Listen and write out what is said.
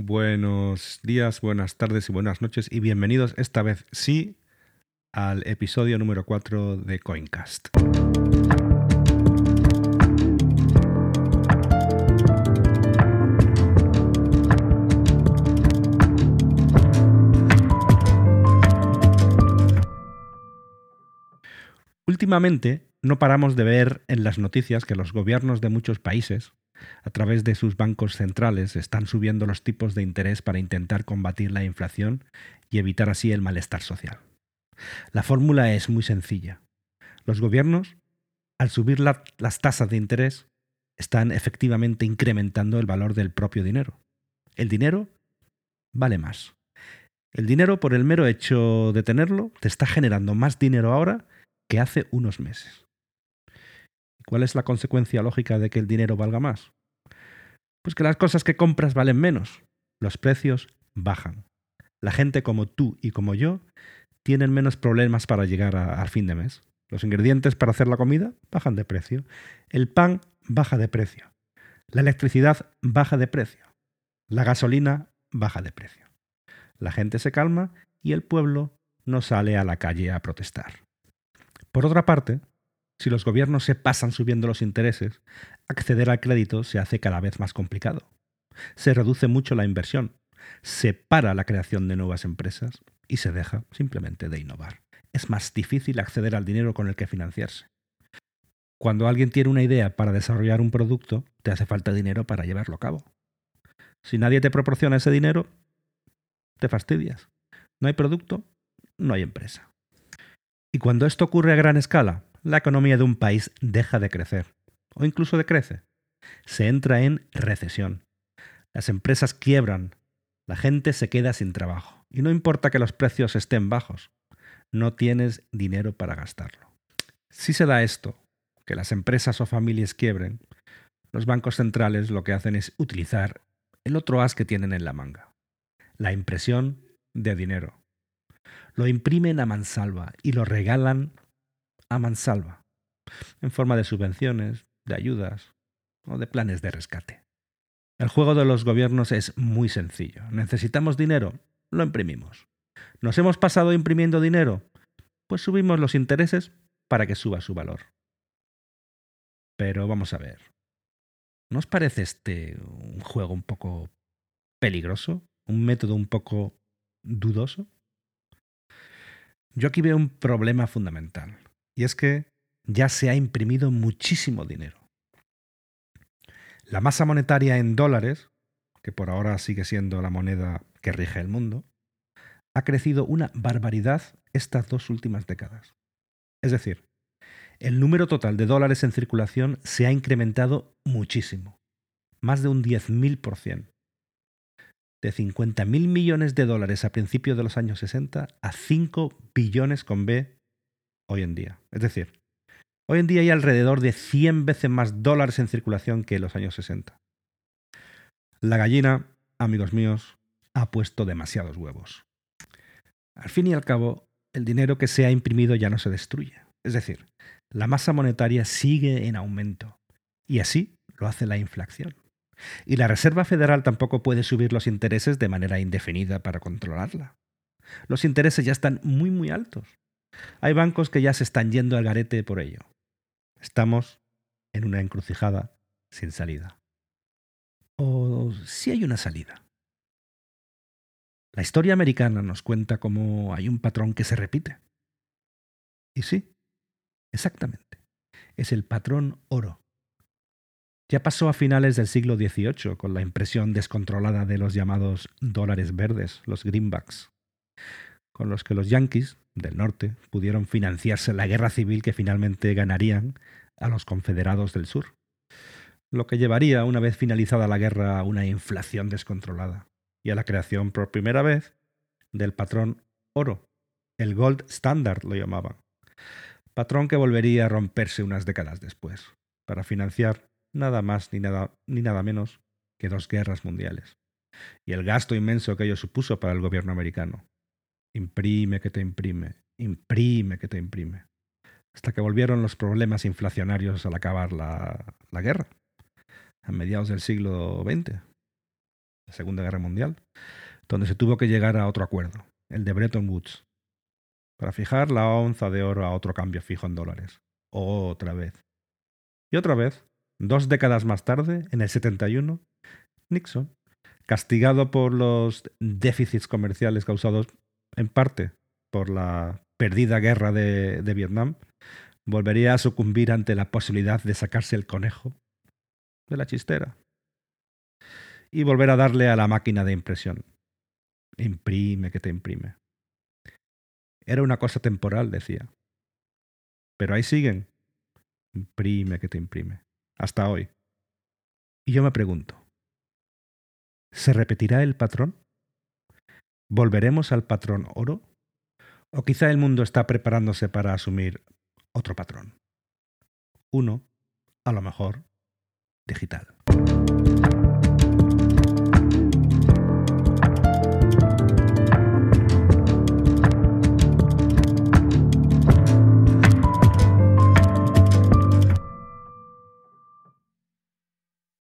Buenos días, buenas tardes y buenas noches y bienvenidos esta vez sí al episodio número 4 de Coincast. Últimamente no paramos de ver en las noticias que los gobiernos de muchos países, a través de sus bancos centrales, están subiendo los tipos de interés para intentar combatir la inflación y evitar así el malestar social. La fórmula es muy sencilla. Los gobiernos, al subir las tasas de interés, están efectivamente incrementando el valor del propio dinero. El dinero vale más. El dinero, por el mero hecho de tenerlo, te está generando más dinero ahora que hace unos meses. ¿Cuál es la consecuencia lógica de que el dinero valga más? Pues que las cosas que compras valen menos. Los precios bajan. La gente como tú y como yo tienen menos problemas para llegar al fin de mes. Los ingredientes para hacer la comida bajan de precio. El pan baja de precio. La electricidad baja de precio. La gasolina baja de precio. La gente se calma y el pueblo no sale a la calle a protestar. Por otra parte, si los gobiernos se pasan subiendo los intereses, acceder al crédito se hace cada vez más complicado. Se reduce mucho la inversión, se para la creación de nuevas empresas y se deja simplemente de innovar. Es más difícil acceder al dinero con el que financiarse. Cuando alguien tiene una idea para desarrollar un producto, te hace falta dinero para llevarlo a cabo. Si nadie te proporciona ese dinero, te fastidias. No hay producto, no hay empresa. Y cuando esto ocurre a gran escala, la economía de un país deja de crecer, o incluso decrece. Se entra en recesión. Las empresas quiebran, la gente se queda sin trabajo. Y no importa que los precios estén bajos, no tienes dinero para gastarlo. Si se da esto, que las empresas o familias quiebren, los bancos centrales lo que hacen es utilizar el otro as que tienen en la manga, la impresión de dinero. Lo imprimen a mansalva y lo regalan a mansalva, en forma de subvenciones, de ayudas o de planes de rescate. El juego de los gobiernos es muy sencillo. ¿Necesitamos dinero? lo imprimimos. ¿Nos hemos pasado imprimiendo dinero? Pues subimos los intereses para que suba su valor. Pero vamos a ver. ¿No os parece este un juego un poco peligroso? ¿Un método un poco dudoso? Yo aquí veo un problema fundamental, y es que ya se ha imprimido muchísimo dinero. La masa monetaria en dólares que por ahora sigue siendo la moneda que rige el mundo, ha crecido una barbaridad estas dos últimas décadas. Es decir, el número total de dólares en circulación se ha incrementado muchísimo, más de un 10.000%. De 50.000 millones de dólares a principios de los años 60 a 5 billones con B hoy en día. Es decir, hoy en día hay alrededor de 100 veces más dólares en circulación que en los años 60. La gallina, amigos míos, ha puesto demasiados huevos. Al fin y al cabo, el dinero que se ha imprimido ya no se destruye. Es decir, la masa monetaria sigue en aumento. Y así lo hace la inflación. Y la Reserva Federal tampoco puede subir los intereses de manera indefinida para controlarla. Los intereses ya están muy, muy altos. Hay bancos que ya se están yendo al garete por ello. Estamos en una encrucijada sin salida o si hay una salida. La historia americana nos cuenta cómo hay un patrón que se repite. Y sí, exactamente. Es el patrón oro. Ya pasó a finales del siglo XVIII con la impresión descontrolada de los llamados dólares verdes, los greenbacks, con los que los yanquis del norte pudieron financiarse la guerra civil que finalmente ganarían a los confederados del sur lo que llevaría, una vez finalizada la guerra, a una inflación descontrolada y a la creación por primera vez del patrón oro, el gold standard lo llamaban, patrón que volvería a romperse unas décadas después, para financiar nada más ni nada, ni nada menos que dos guerras mundiales, y el gasto inmenso que ello supuso para el gobierno americano. Imprime que te imprime, imprime que te imprime, hasta que volvieron los problemas inflacionarios al acabar la, la guerra a mediados del siglo XX. la Segunda Guerra Mundial, donde se tuvo que llegar a otro acuerdo, el de Bretton Woods, para fijar la onza de oro a otro cambio fijo en dólares. Otra vez. Y otra vez, dos décadas más tarde, en el 71, Nixon, castigado por los déficits comerciales causados en parte por la perdida guerra de, Vietnam, volvería a sucumbir ante la posibilidad de sacarse el conejo de la chistera y volver a darle a la máquina de impresión. Imprime que te imprime. Era una cosa temporal, decía. Pero ahí siguen. Imprime que te imprime. Hasta hoy. Y yo me pregunto, ¿se repetirá el patrón? ¿Volveremos al patrón oro? ¿O quizá el mundo está preparándose para asumir otro patrón? Uno, a lo mejor, digital.